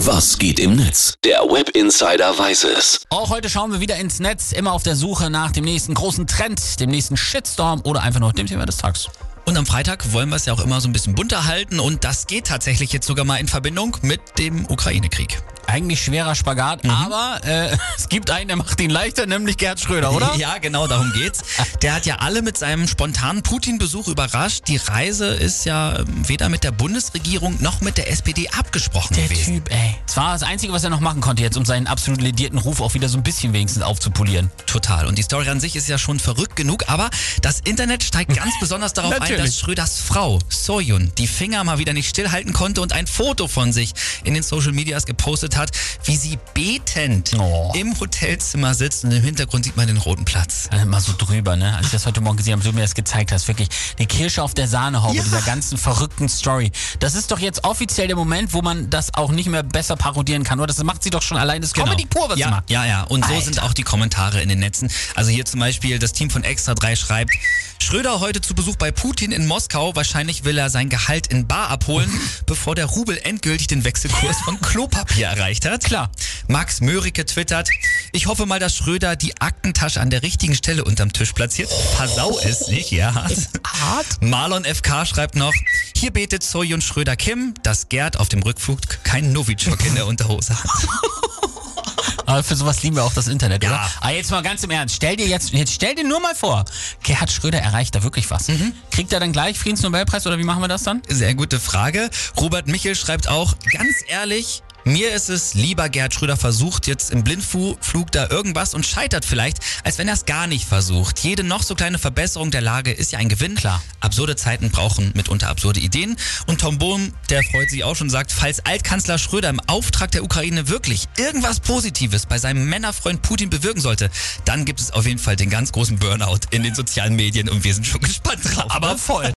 Was geht im Netz? Der Web Insider weiß es. Auch heute schauen wir wieder ins Netz, immer auf der Suche nach dem nächsten großen Trend, dem nächsten Shitstorm oder einfach nur dem Thema des Tages. Und am Freitag wollen wir es ja auch immer so ein bisschen bunter halten und das geht tatsächlich jetzt sogar mal in Verbindung mit dem Ukraine-Krieg. Eigentlich schwerer Spagat, aber äh, es gibt einen, der macht ihn leichter, nämlich Gerhard Schröder, oder? Ja, genau, darum geht's. Der hat ja alle mit seinem spontanen Putin-Besuch überrascht. Die Reise ist ja ähm, weder mit der Bundesregierung noch mit der SPD abgesprochen Der gewesen. Typ, ey. Das war das Einzige, was er noch machen konnte jetzt, um seinen absolut ledierten Ruf auch wieder so ein bisschen wenigstens aufzupolieren. Total. Und die Story an sich ist ja schon verrückt genug, aber das Internet steigt ganz besonders darauf ein, dass Schröders Frau, Soyun, die Finger mal wieder nicht stillhalten konnte und ein Foto von sich in den Social Medias gepostet hat, wie sie betend Oh. im Hotelzimmer sitzt und im Hintergrund sieht man den roten Platz. Also Mal so drüber, ne? Als ich das heute Morgen gesehen habe, du mir das gezeigt hast, wirklich die Kirsche auf der Sahnehaube Ja. dieser ganzen verrückten Story. Das ist doch jetzt offiziell der Moment, wo man das auch nicht mehr besser parodieren kann, oder? Das macht sie doch schon allein. Das ist Comedy pur, was sie ja, macht. ja, ja. Und so Alter. sind auch die Kommentare in den Netzen. Also hier zum Beispiel das Team von Extra 3 schreibt, Schröder heute zu Besuch bei Putin in Moskau. Wahrscheinlich will er sein Gehalt in Bar abholen, bevor der Rubel endgültig den Wechselkurs von Klopapier erreicht hat. Klar. Max Mörike twittert, ich hoffe mal, dass Schröder die Aktentasche an der richtigen Stelle unterm Tisch platziert. Versau es nicht, ja. Hart. Marlon FK schreibt noch, hier betet Soyun Schröder Kim, dass Gerd auf dem Rückflug keinen Novichok in der Unterhose hat. Aber für sowas lieben wir auch das Internet, Ja. oder? Aber jetzt mal ganz im Ernst, stell dir jetzt, jetzt stell dir nur mal vor, Gerhard Schröder erreicht da wirklich was. Mhm. Kriegt er dann gleich Friedensnobelpreis oder wie machen wir das dann? Sehr gute Frage. Robert Michel schreibt auch, ganz ehrlich, mir ist es lieber, Gerhard Schröder versucht jetzt im Blindflug da irgendwas und scheitert vielleicht, als wenn er es gar nicht versucht. Jede noch so kleine Verbesserung der Lage ist ja ein Gewinn. Klar. Absurde Zeiten brauchen mitunter absurde Ideen. Und Tom Bohm, der freut sich auch schon, sagt, falls Altkanzler Schröder im Auftrag der Ukraine wirklich irgendwas Positives bei seinem Männerfreund Putin bewirken sollte, dann gibt es auf jeden Fall den ganz großen Burnout in den sozialen Medien und wir sind schon gespannt drauf. Aber ne? voll.